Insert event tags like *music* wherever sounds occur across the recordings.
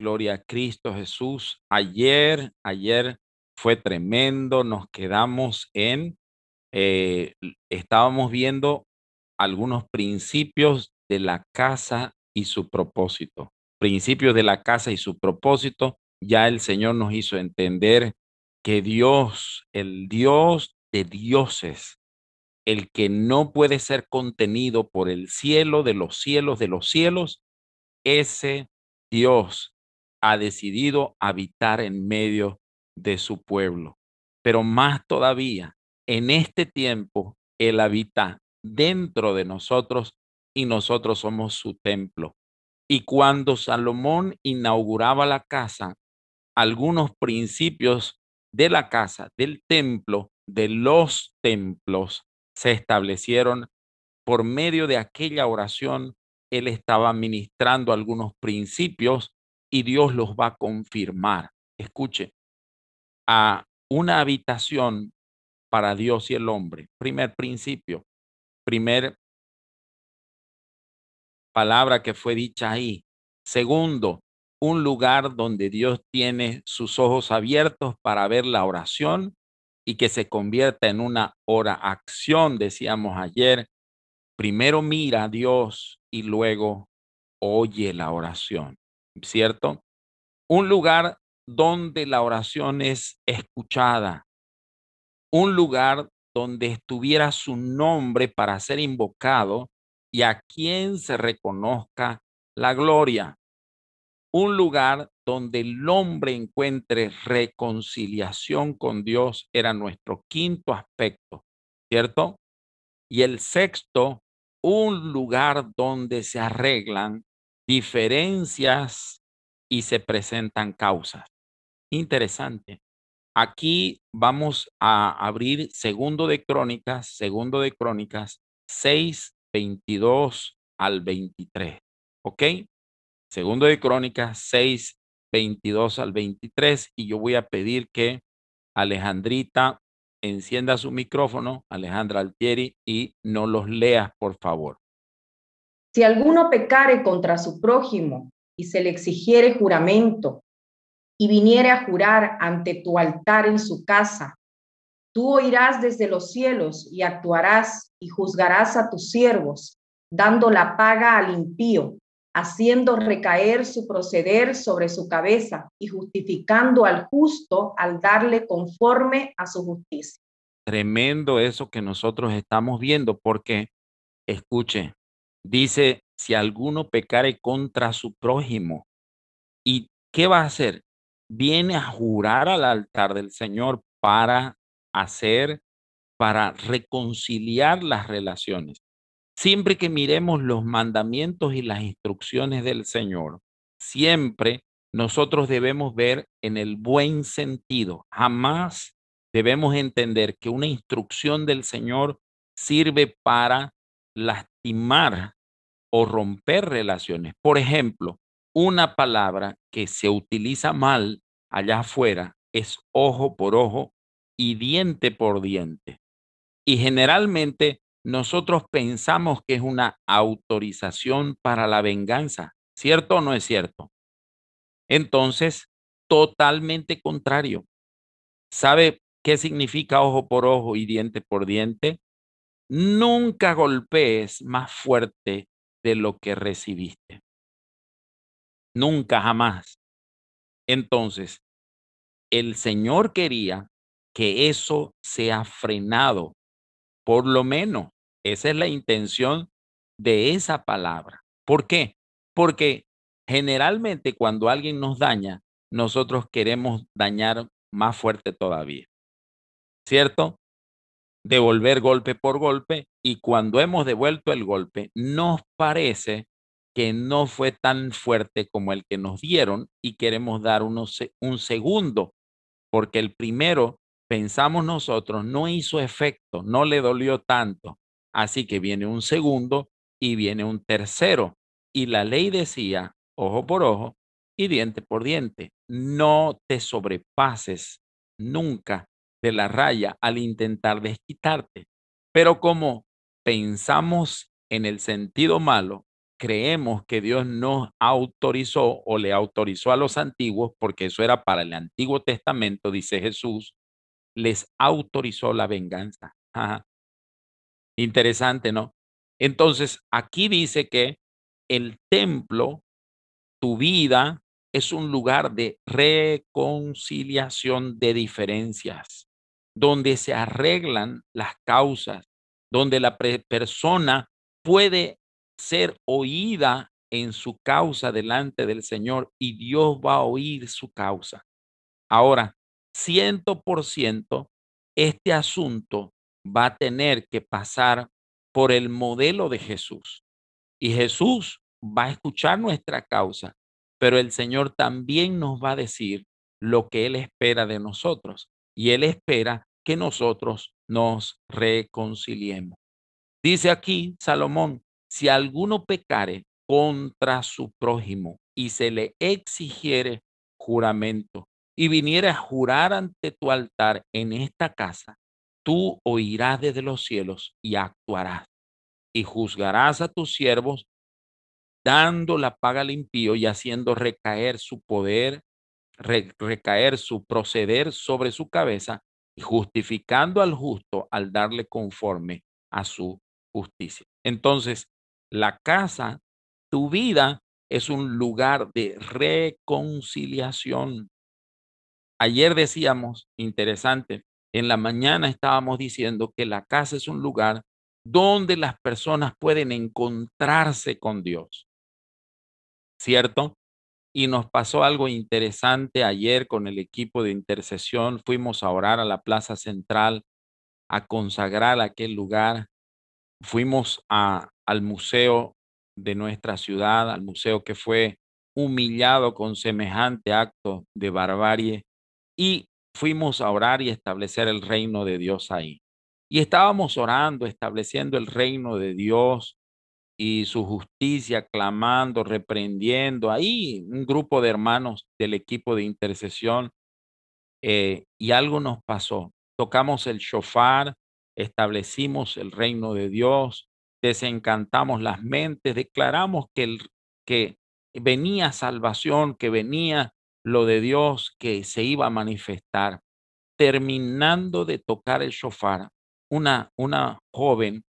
Gloria a Cristo Jesús. Ayer, ayer fue tremendo. Nos quedamos en, eh, estábamos viendo algunos principios de la casa y su propósito. Principios de la casa y su propósito. Ya el Señor nos hizo entender que Dios, el Dios de dioses, el que no puede ser contenido por el cielo de los cielos de los cielos, ese Dios ha decidido habitar en medio de su pueblo. Pero más todavía, en este tiempo, Él habita dentro de nosotros y nosotros somos su templo. Y cuando Salomón inauguraba la casa, algunos principios de la casa, del templo, de los templos, se establecieron por medio de aquella oración. Él estaba ministrando algunos principios y Dios los va a confirmar. Escuche, a una habitación para Dios y el hombre. Primer principio, primer palabra que fue dicha ahí. Segundo, un lugar donde Dios tiene sus ojos abiertos para ver la oración y que se convierta en una hora acción, decíamos ayer. Primero mira a Dios y luego oye la oración. ¿Cierto? Un lugar donde la oración es escuchada, un lugar donde estuviera su nombre para ser invocado y a quien se reconozca la gloria. Un lugar donde el hombre encuentre reconciliación con Dios era nuestro quinto aspecto, ¿cierto? Y el sexto, un lugar donde se arreglan diferencias y se presentan causas. Interesante. Aquí vamos a abrir segundo de Crónicas, segundo de Crónicas 6, 22 al 23. ¿Ok? Segundo de Crónicas 6, 22 al 23. Y yo voy a pedir que Alejandrita encienda su micrófono, Alejandra Altieri, y no los leas, por favor. Si alguno pecare contra su prójimo y se le exigiere juramento y viniere a jurar ante tu altar en su casa, tú oirás desde los cielos y actuarás y juzgarás a tus siervos, dando la paga al impío, haciendo recaer su proceder sobre su cabeza y justificando al justo al darle conforme a su justicia. Tremendo eso que nosotros estamos viendo, porque, escuche, Dice, si alguno pecare contra su prójimo, ¿y qué va a hacer? Viene a jurar al altar del Señor para hacer, para reconciliar las relaciones. Siempre que miremos los mandamientos y las instrucciones del Señor, siempre nosotros debemos ver en el buen sentido. Jamás debemos entender que una instrucción del Señor sirve para lastimar o romper relaciones. Por ejemplo, una palabra que se utiliza mal allá afuera es ojo por ojo y diente por diente. Y generalmente nosotros pensamos que es una autorización para la venganza. ¿Cierto o no es cierto? Entonces, totalmente contrario. ¿Sabe qué significa ojo por ojo y diente por diente? Nunca golpees más fuerte de lo que recibiste. Nunca, jamás. Entonces, el Señor quería que eso sea frenado. Por lo menos, esa es la intención de esa palabra. ¿Por qué? Porque generalmente cuando alguien nos daña, nosotros queremos dañar más fuerte todavía. ¿Cierto? Devolver golpe por golpe y cuando hemos devuelto el golpe nos parece que no fue tan fuerte como el que nos dieron y queremos dar un segundo porque el primero pensamos nosotros no hizo efecto, no le dolió tanto. Así que viene un segundo y viene un tercero. Y la ley decía, ojo por ojo y diente por diente, no te sobrepases nunca de la raya al intentar desquitarte. Pero como pensamos en el sentido malo, creemos que Dios nos autorizó o le autorizó a los antiguos, porque eso era para el Antiguo Testamento, dice Jesús, les autorizó la venganza. Interesante, ¿no? Entonces, aquí dice que el templo, tu vida, es un lugar de reconciliación de diferencias, donde se arreglan las causas, donde la persona puede ser oída en su causa delante del Señor y Dios va a oír su causa. Ahora, ciento por ciento, este asunto va a tener que pasar por el modelo de Jesús. Y Jesús va a escuchar nuestra causa, pero el Señor también nos va a decir lo que Él espera de nosotros. Y Él espera que nosotros nos reconciliemos. Dice aquí Salomón, si alguno pecare contra su prójimo y se le exigiere juramento y viniera a jurar ante tu altar en esta casa, tú oirás desde los cielos y actuarás y juzgarás a tus siervos dando la paga al impío y haciendo recaer su poder, recaer su proceder sobre su cabeza justificando al justo al darle conforme a su justicia. Entonces, la casa, tu vida es un lugar de reconciliación. Ayer decíamos, interesante, en la mañana estábamos diciendo que la casa es un lugar donde las personas pueden encontrarse con Dios. ¿Cierto? Y nos pasó algo interesante ayer con el equipo de intercesión. Fuimos a orar a la plaza central, a consagrar aquel lugar. Fuimos al museo de nuestra ciudad, al museo que fue humillado con semejante acto de barbarie. Y fuimos a orar y establecer el reino de Dios ahí. Y estábamos orando, estableciendo el reino de Dios y su justicia, clamando, reprendiendo. Ahí un grupo de hermanos del equipo de intercesión eh, y algo nos pasó. Tocamos el shofar, establecimos el reino de Dios, desencantamos las mentes, declaramos que, que venía salvación, que venía lo de Dios, que se iba a manifestar. Terminando de tocar el shofar, una, una joven,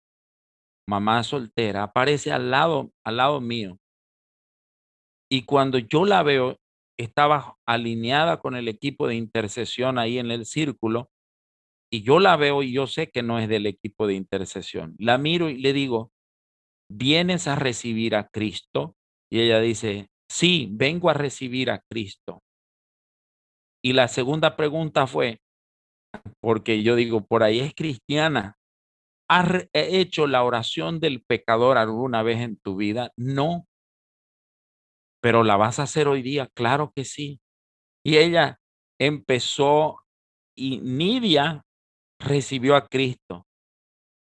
mamá soltera, aparece al lado, al lado mío. Y cuando yo la veo, estaba alineada con el equipo de intercesión ahí en el círculo, y yo la veo y yo sé que no es del equipo de intercesión. La miro y le digo, ¿vienes a recibir a Cristo? Y ella dice, sí, vengo a recibir a Cristo. Y la segunda pregunta fue, porque yo digo, por ahí es cristiana. ¿Has hecho la oración del pecador alguna vez en tu vida? No. Pero la vas a hacer hoy día, claro que sí. Y ella empezó y Nidia recibió a Cristo.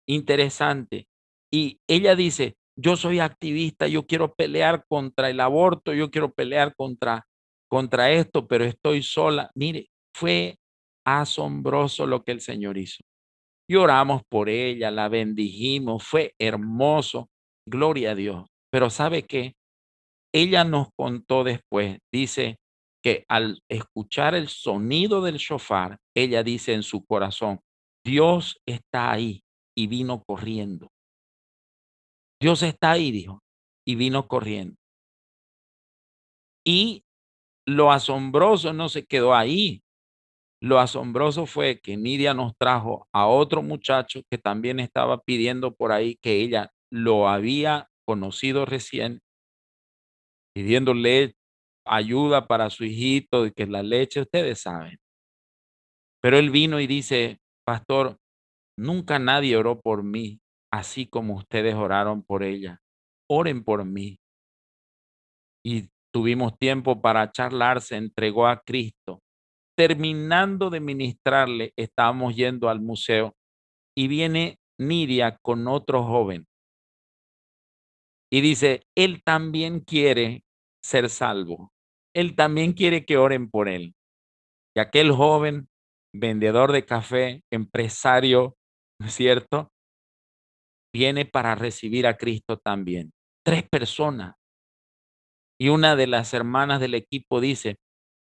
Interesante. Y ella dice, yo soy activista, yo quiero pelear contra el aborto, yo quiero pelear contra, contra esto, pero estoy sola. Mire, fue asombroso lo que el Señor hizo. Y oramos por ella, la bendijimos, fue hermoso, gloria a Dios. Pero ¿sabe qué? Ella nos contó después, dice que al escuchar el sonido del shofar, ella dice en su corazón, Dios está ahí y vino corriendo. Dios está ahí, dijo, y vino corriendo. Y lo asombroso no se quedó ahí. Lo asombroso fue que Nidia nos trajo a otro muchacho que también estaba pidiendo por ahí que ella lo había conocido recién, pidiéndole ayuda para su hijito y que la leche, ustedes saben. Pero él vino y dice, pastor, nunca nadie oró por mí así como ustedes oraron por ella. Oren por mí. Y tuvimos tiempo para charlar, se entregó a Cristo. Terminando de ministrarle, estábamos yendo al museo y viene Nidia con otro joven. Y dice, él también quiere ser salvo. Él también quiere que oren por él. Y aquel joven, vendedor de café, empresario, ¿no es cierto? viene para recibir a Cristo también. tres personas. Y una de las hermanas del equipo dice,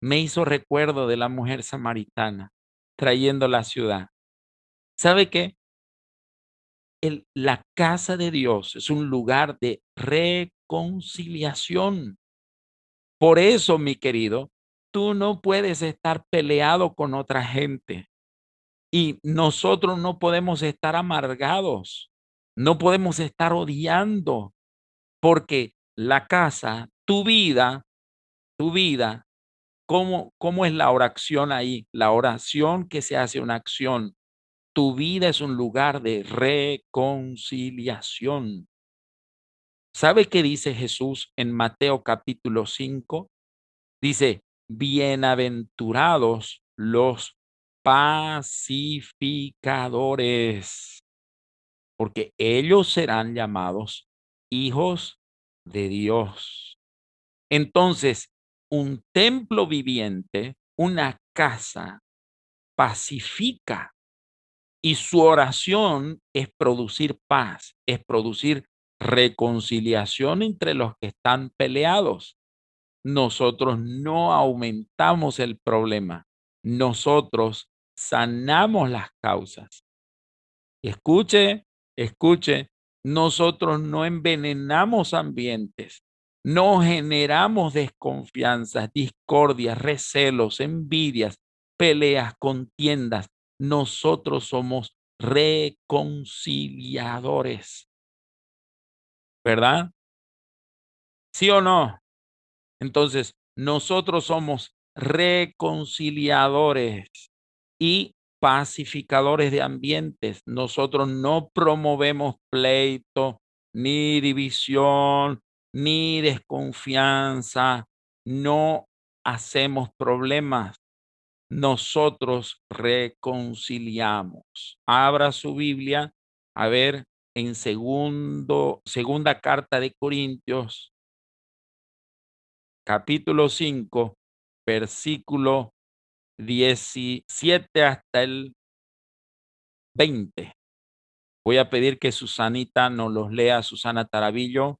me hizo recuerdo de la mujer samaritana trayendo la ciudad. ¿Sabe qué? La casa de Dios es un lugar de reconciliación. Por eso, mi querido, tú no puedes estar peleado con otra gente. Y nosotros no podemos estar amargados, no podemos estar odiando, porque la casa, tu vida, tu vida, ¿cómo, cómo es la oración ahí? La oración que se hace una acción. Tu vida es un lugar de reconciliación. ¿Sabe qué dice Jesús en Mateo capítulo 5? Dice, bienaventurados los pacificadores, porque ellos serán llamados hijos de Dios. Entonces, un templo viviente, una casa, pacifica y su oración es producir paz, es producir reconciliación entre los que están peleados. Nosotros no aumentamos el problema, nosotros sanamos las causas. Escuche, escuche, nosotros no envenenamos ambientes, no generamos desconfianzas, discordias, recelos, envidias, peleas, contiendas. Nosotros somos reconciliadores. ¿Verdad? ¿Sí o no? Entonces, nosotros somos reconciliadores y pacificadores de ambientes. Nosotros no promovemos pleito, ni división, ni desconfianza, no hacemos problemas. Nosotros reconciliamos. Abra su Biblia a ver en segundo, segunda carta de Corintios, capítulo 5, versículo 17 hasta el 20. Voy a pedir que Susanita nos los lea, Susana Tarabillo.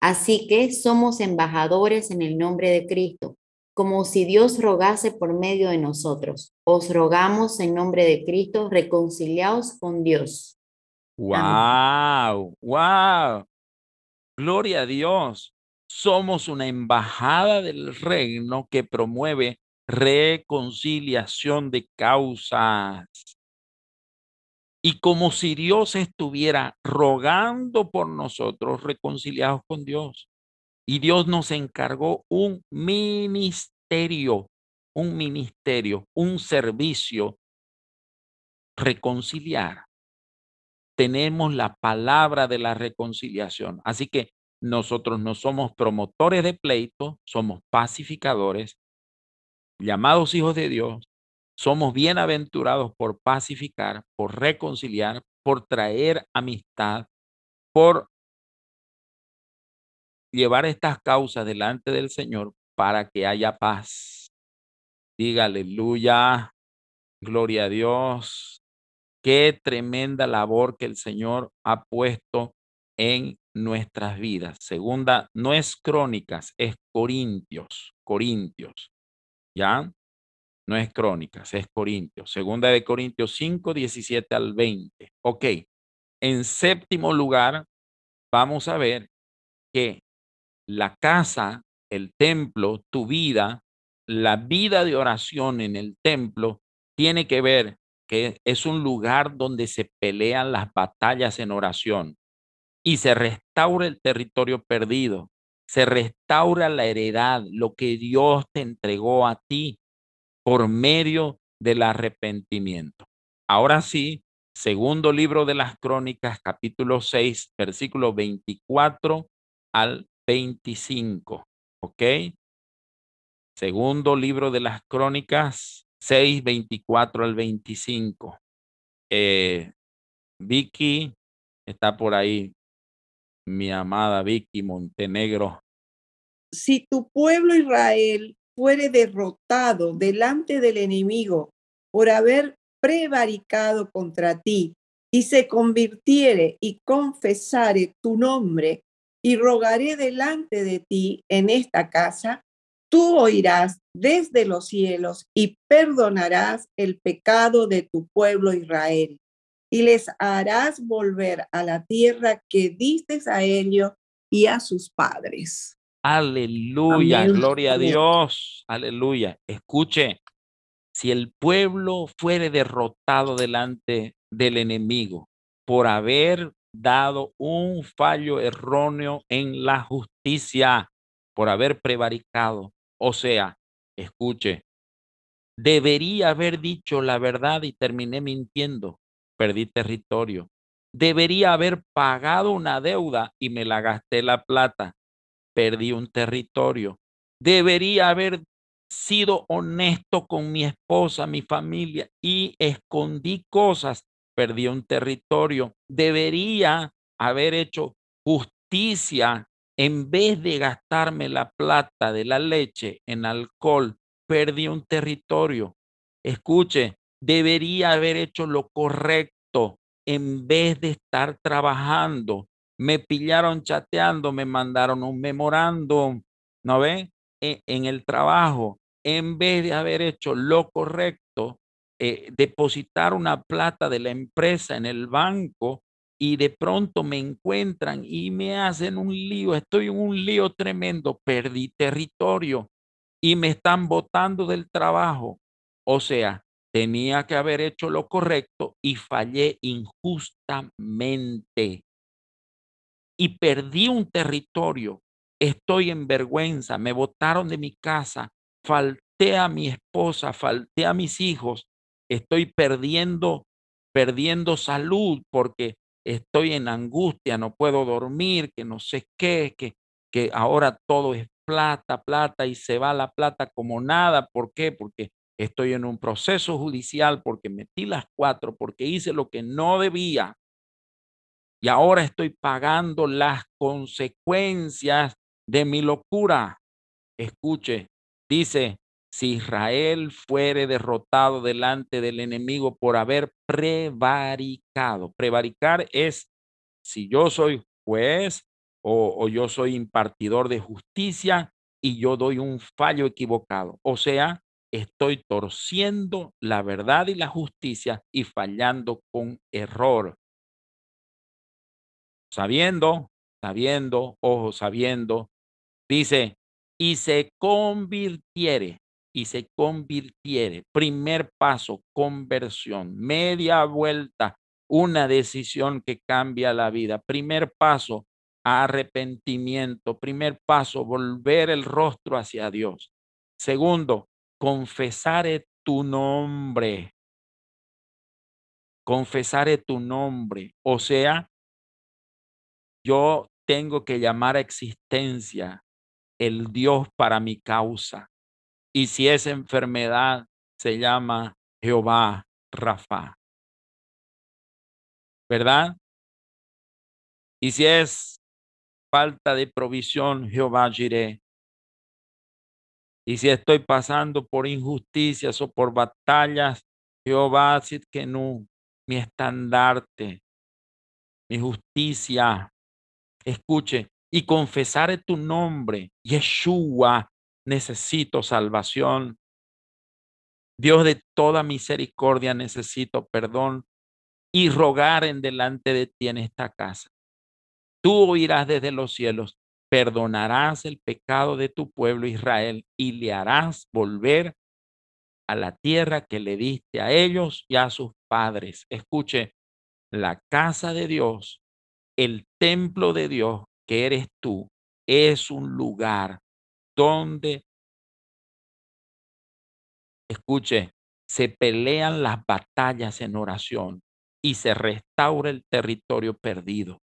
Así que somos embajadores en el nombre de Cristo, como si Dios rogase por medio de nosotros. Os rogamos en nombre de Cristo, reconciliados con Dios. Wow, wow. Gloria a Dios. Somos una embajada del reino que promueve reconciliación de causas. Y como si Dios estuviera rogando por nosotros reconciliados con Dios. Y Dios nos encargó un ministerio, un ministerio, un servicio, reconciliar. Tenemos la palabra de la reconciliación. Así que nosotros no somos promotores de pleito, somos pacificadores, llamados hijos de Dios. Somos bienaventurados por pacificar, por reconciliar, por traer amistad, por llevar estas causas delante del Señor para que haya paz. Diga aleluya, gloria a Dios. Qué tremenda labor que el Señor ha puesto en nuestras vidas. Segunda, no es crónicas, es Corintios, Corintios. ¿Ya? No es crónicas, es Corintios. Segunda de Corintios 5, 17 al 20. Ok. En séptimo lugar, vamos a ver que la casa, el templo, tu vida, la vida de oración en el templo, tiene que ver que es un lugar donde se pelean las batallas en oración y se restaura el territorio perdido, se restaura la heredad, lo que Dios te entregó a ti por medio del arrepentimiento. Ahora sí, segundo libro de las crónicas, capítulo 6, versículo 24 al 25. ¿Ok? Segundo libro de las crónicas, 6, 24 al 25. Eh, Vicky está por ahí, mi amada Vicky Montenegro. Si tu pueblo Israel fuere derrotado delante del enemigo por haber prevaricado contra ti y se convirtiere y confesare tu nombre y rogaré delante de ti en esta casa, tú oirás desde los cielos y perdonarás el pecado de tu pueblo Israel y les harás volver a la tierra que diste a ellos y a sus padres. Aleluya, gloria a Dios, aleluya. Escuche, si el pueblo fuere derrotado delante del enemigo por haber dado un fallo erróneo en la justicia, por haber prevaricado, o sea, escuche, debería haber dicho la verdad y terminé mintiendo, perdí territorio. Debería haber pagado una deuda y me la gasté la plata, perdí un territorio. Debería haber sido honesto con mi esposa, mi familia y escondí cosas, perdí un territorio. Debería haber hecho justicia en vez de gastarme la plata de la leche en alcohol, perdí un territorio. Escuche, debería haber hecho lo correcto en vez de estar trabajando. Me pillaron chateando, me mandaron un memorándum, ¿no ve? E, en, el trabajo, en vez de haber hecho lo correcto, eh, depositar una plata de la empresa en el banco, y de pronto me encuentran y me hacen un lío, estoy en un lío tremendo, perdí territorio y me están botando del trabajo. O sea, tenía que haber hecho lo correcto y fallé injustamente. Y perdí un territorio, estoy en vergüenza, me botaron de mi casa, falté a mi esposa, falté a mis hijos, estoy perdiendo, perdiendo salud porque estoy en angustia, no puedo dormir, que no sé qué, que, que ahora todo es plata, plata y se va la plata como nada. ¿Por qué? Porque estoy en un proceso judicial, porque metí las cuatro, porque hice lo que no debía. Y ahora estoy pagando las consecuencias de mi locura. Escuche, dice, si Israel fuere derrotado delante del enemigo por haber prevaricado. Prevaricar es si yo soy juez o, yo soy impartidor de justicia y yo doy un fallo equivocado. O sea, estoy torciendo la verdad y la justicia y fallando con error. Sabiendo, sabiendo, ojo, sabiendo, dice, y se convirtiere y se convirtiere. Primer paso, conversión. Media vuelta, una decisión que cambia la vida. Primer paso, arrepentimiento. Primer paso, volver el rostro hacia Dios. Segundo, confesar tu nombre. Confesar tu nombre. O sea, yo tengo que llamar a existencia el Dios para mi causa. Y si esa enfermedad se llama Jehová Rafa. ¿Verdad? Y si es falta de provisión, Jehová Jireh. Y si estoy pasando por injusticias o por batallas, Jehová no mi estandarte, mi justicia. Escuche, y confesaré tu nombre, Yeshua, necesito salvación. Dios de toda misericordia, necesito perdón y rogar en delante de ti en esta casa. Tú oirás desde los cielos, perdonarás el pecado de tu pueblo Israel y le harás volver a la tierra que le diste a ellos y a sus padres. Escuche, la casa de Dios, el templo de Dios que eres tú, es un lugar donde, escuche, se pelean las batallas en oración y se restaura el territorio perdido.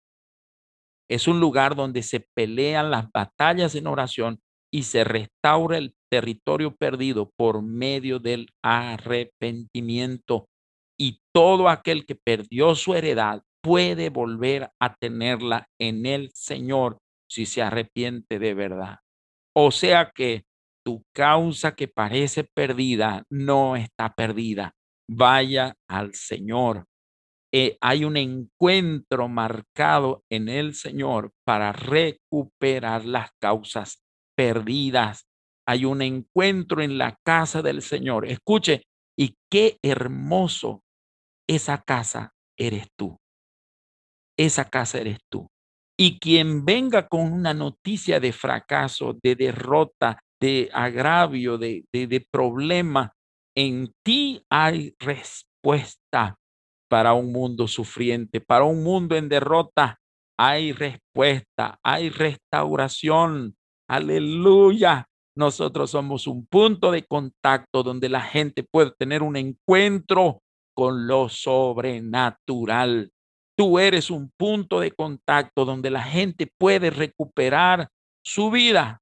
Es un lugar donde se pelean las batallas en oración y se restaura el territorio perdido por medio del arrepentimiento. Y todo aquel que perdió su heredad puede volver a tenerla en el Señor si se arrepiente de verdad. O sea que tu causa que parece perdida no está perdida. Vaya al Señor. Eh, hay un encuentro marcado en el Señor para recuperar las causas perdidas. Hay un encuentro en la casa del Señor. Escuche, y qué hermoso esa casa eres tú. Esa casa eres tú. Y quien venga con una noticia de fracaso, de derrota, de agravio, de, de, problema, en ti hay respuesta para un mundo sufriente, para un mundo en derrota. Hay respuesta, hay restauración. Aleluya. Nosotros somos un punto de contacto donde la gente puede tener un encuentro con lo sobrenatural. Tú eres un punto de contacto donde la gente puede recuperar su vida.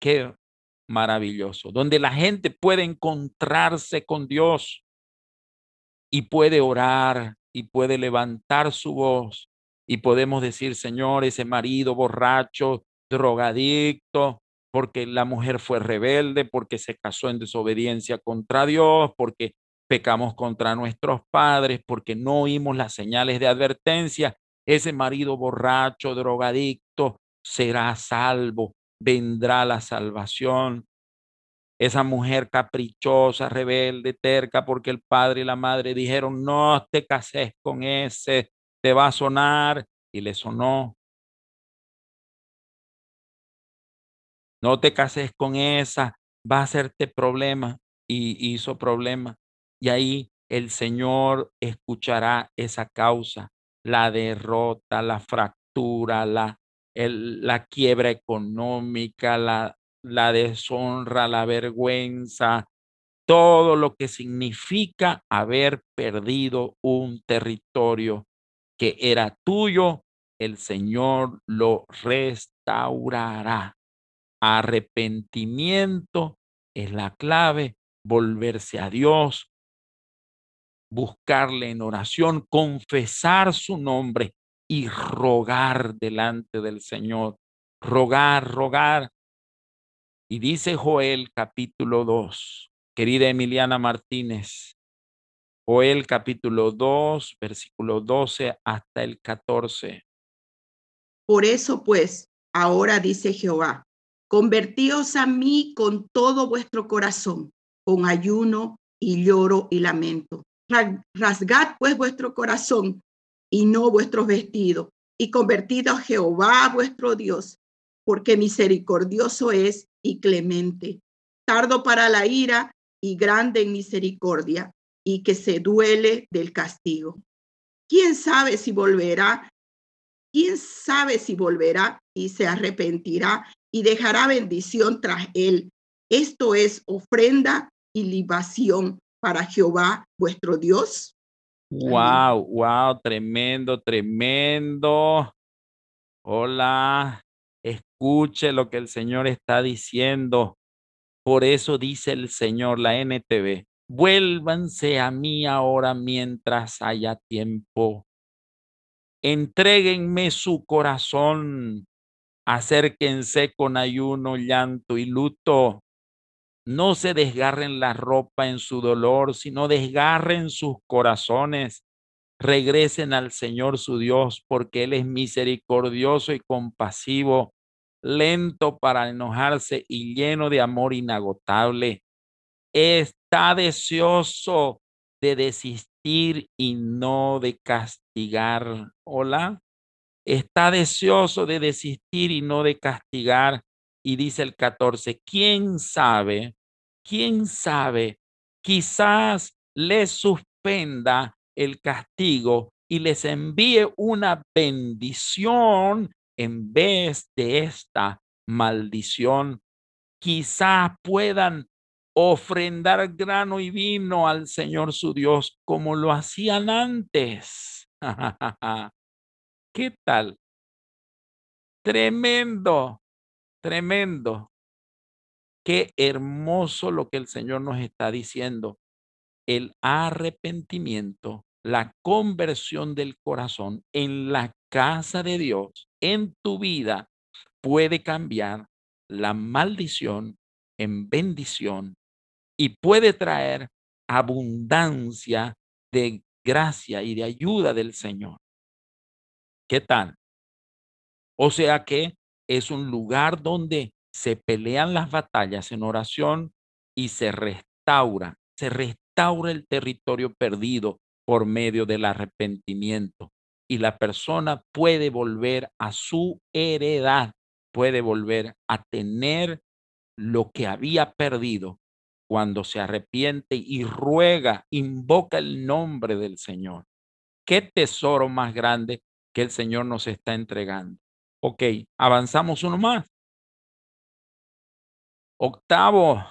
Qué maravilloso, donde la gente puede encontrarse con Dios y puede orar y puede levantar su voz y podemos decir, Señor, ese marido borracho, drogadicto, porque la mujer fue rebelde, porque se casó en desobediencia contra Dios, porque pecamos contra nuestros padres, porque no oímos las señales de advertencia. Ese marido borracho, drogadicto, será salvo vendrá la salvación. Esa mujer caprichosa, rebelde, terca, porque el padre y la madre dijeron, no te cases con ese, te va a sonar, y le sonó. No te cases con esa, va a hacerte problema, y hizo problema. Y ahí el Señor escuchará esa causa, la derrota, la fractura, la la quiebra económica, la, la deshonra, la vergüenza, todo lo que significa haber perdido un territorio que era tuyo, el Señor lo restaurará. Arrepentimiento es la clave, volverse a Dios, buscarle en oración, confesar su nombre y rogar delante del Señor. Rogar, rogar. Y dice Joel capítulo 2, querida Emiliana Martínez, Joel capítulo 2, versículo 12 hasta el 14. Por eso pues, ahora dice Jehová, convertíos a mí con todo vuestro corazón, con ayuno y lloro y lamento. Rasgad pues vuestro corazón y no vuestros vestidos, y convertido a Jehová vuestro Dios, porque misericordioso es y clemente, tardo para la ira y grande en misericordia, y que se duele del castigo. ¿Quién sabe si volverá? ¿Quién sabe si volverá y se arrepentirá y dejará bendición tras él? Esto es ofrenda y libación para Jehová vuestro Dios. Wow, wow, tremendo, tremendo. Hola, escuche lo que el Señor está diciendo. Por eso dice el Señor, la NTV, vuélvanse a mí ahora mientras haya tiempo. Entréguenme su corazón, acérquense con ayuno, llanto y luto no se desgarren la ropa en su dolor, sino desgarren sus corazones. Regresen al Señor su Dios, porque Él es misericordioso y compasivo, lento para enojarse y lleno de amor inagotable. Está deseoso de desistir y no de castigar. Hola. Está deseoso de desistir y no de castigar. Y dice el 14, ¿quién sabe quién sabe, quizás les suspenda el castigo y les envíe una bendición en vez de esta maldición. Quizás puedan ofrendar grano y vino al Señor su Dios como lo hacían antes. *laughs* ¿Qué tal? Tremendo, tremendo. Qué hermoso lo que el Señor nos está diciendo. El arrepentimiento, la conversión del corazón en la casa de Dios, en tu vida, puede cambiar la maldición en bendición y puede traer abundancia de gracia y de ayuda del Señor. ¿Qué tal? O sea que es un lugar donde se pelean las batallas en oración y se restaura, se restaura el territorio perdido por medio del arrepentimiento. Y la persona puede volver a su heredad, puede volver a tener lo que había perdido cuando se arrepiente y ruega, invoca el nombre del Señor. Qué tesoro más grande que el Señor nos está entregando. Ok, avanzamos uno más. Octavo,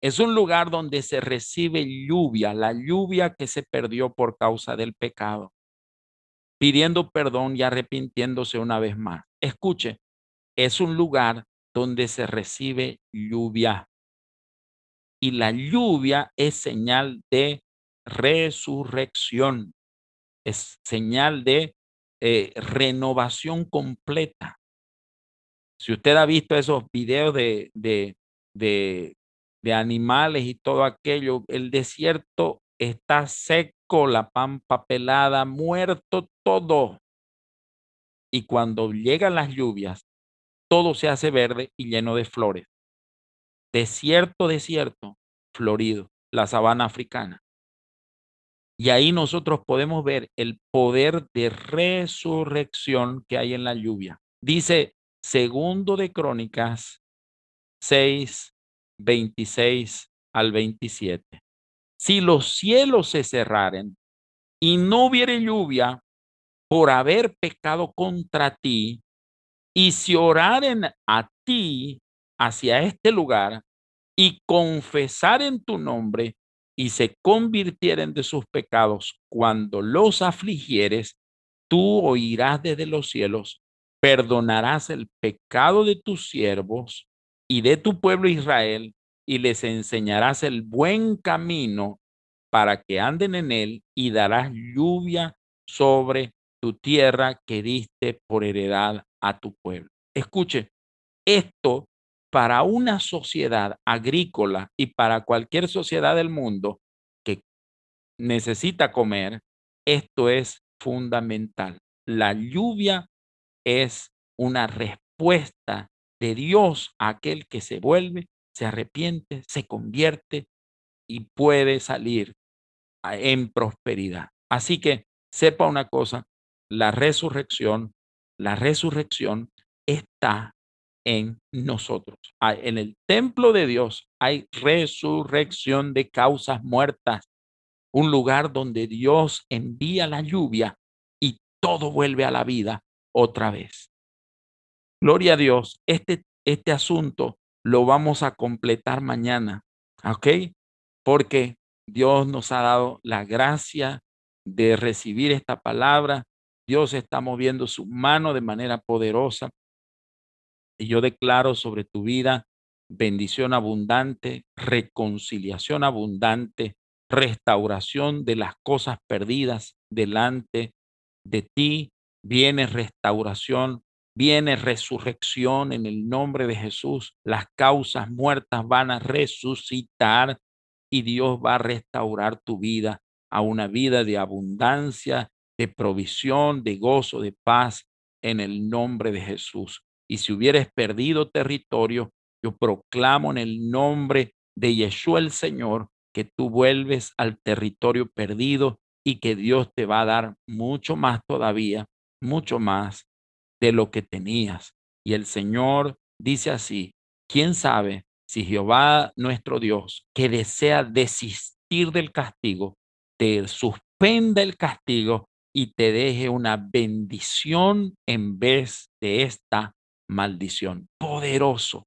es un lugar donde se recibe lluvia, la lluvia que se perdió por causa del pecado, pidiendo perdón y arrepintiéndose una vez más. Escuche, es un lugar donde se recibe lluvia y la lluvia es señal de resurrección, es señal de eh, renovación completa. Si usted ha visto esos videos de, de, de, de animales y todo aquello, el desierto está seco, la pampa pelada, muerto todo. Y cuando llegan las lluvias, todo se hace verde y lleno de flores desierto, desierto, florido, la sabana africana. Y ahí nosotros podemos ver el poder de resurrección que hay en la lluvia. Dice segundo de Crónicas 6, 26 al 27. Si los cielos se cerraren y no hubiere lluvia por haber pecado contra ti, y si oraren a ti hacia este lugar y confesar en tu nombre y se convirtieren de sus pecados cuando los afligieres, tú oirás desde los cielos, perdonarás el pecado de tus siervos y de tu pueblo Israel y les enseñarás el buen camino para que anden en él y darás lluvia sobre tu tierra que diste por heredad a tu pueblo. Escuche, esto para una sociedad agrícola y para cualquier sociedad del mundo que necesita comer, esto es fundamental. La lluvia es una respuesta de Dios a aquel que se vuelve, se arrepiente, se convierte y puede salir en prosperidad. Así que sepa una cosa, la resurrección, la resurrección está en nosotros. En el templo de Dios hay resurrección de causas muertas, un lugar donde Dios envía la lluvia y todo vuelve a la vida otra vez. Gloria a Dios, este, este asunto lo vamos a completar mañana, ¿ok? Porque Dios nos ha dado la gracia de recibir esta palabra. Dios está moviendo su mano de manera poderosa y yo declaro sobre tu vida bendición abundante, reconciliación abundante, restauración de las cosas perdidas delante de ti. Viene restauración, viene resurrección en el nombre de Jesús. Las causas muertas van a resucitar y Dios va a restaurar tu vida a una vida de abundancia, de provisión, de gozo, de paz en el nombre de Jesús. Y si hubieres perdido territorio, yo proclamo en el nombre de Yeshua el Señor que tú vuelves al territorio perdido y que Dios te va a dar mucho más todavía, mucho más de lo que tenías. Y el Señor dice así, ¿quién sabe si Jehová nuestro Dios, que desea desistir del castigo, te suspenda el castigo y te deje una bendición en vez de esta maldición. Poderoso,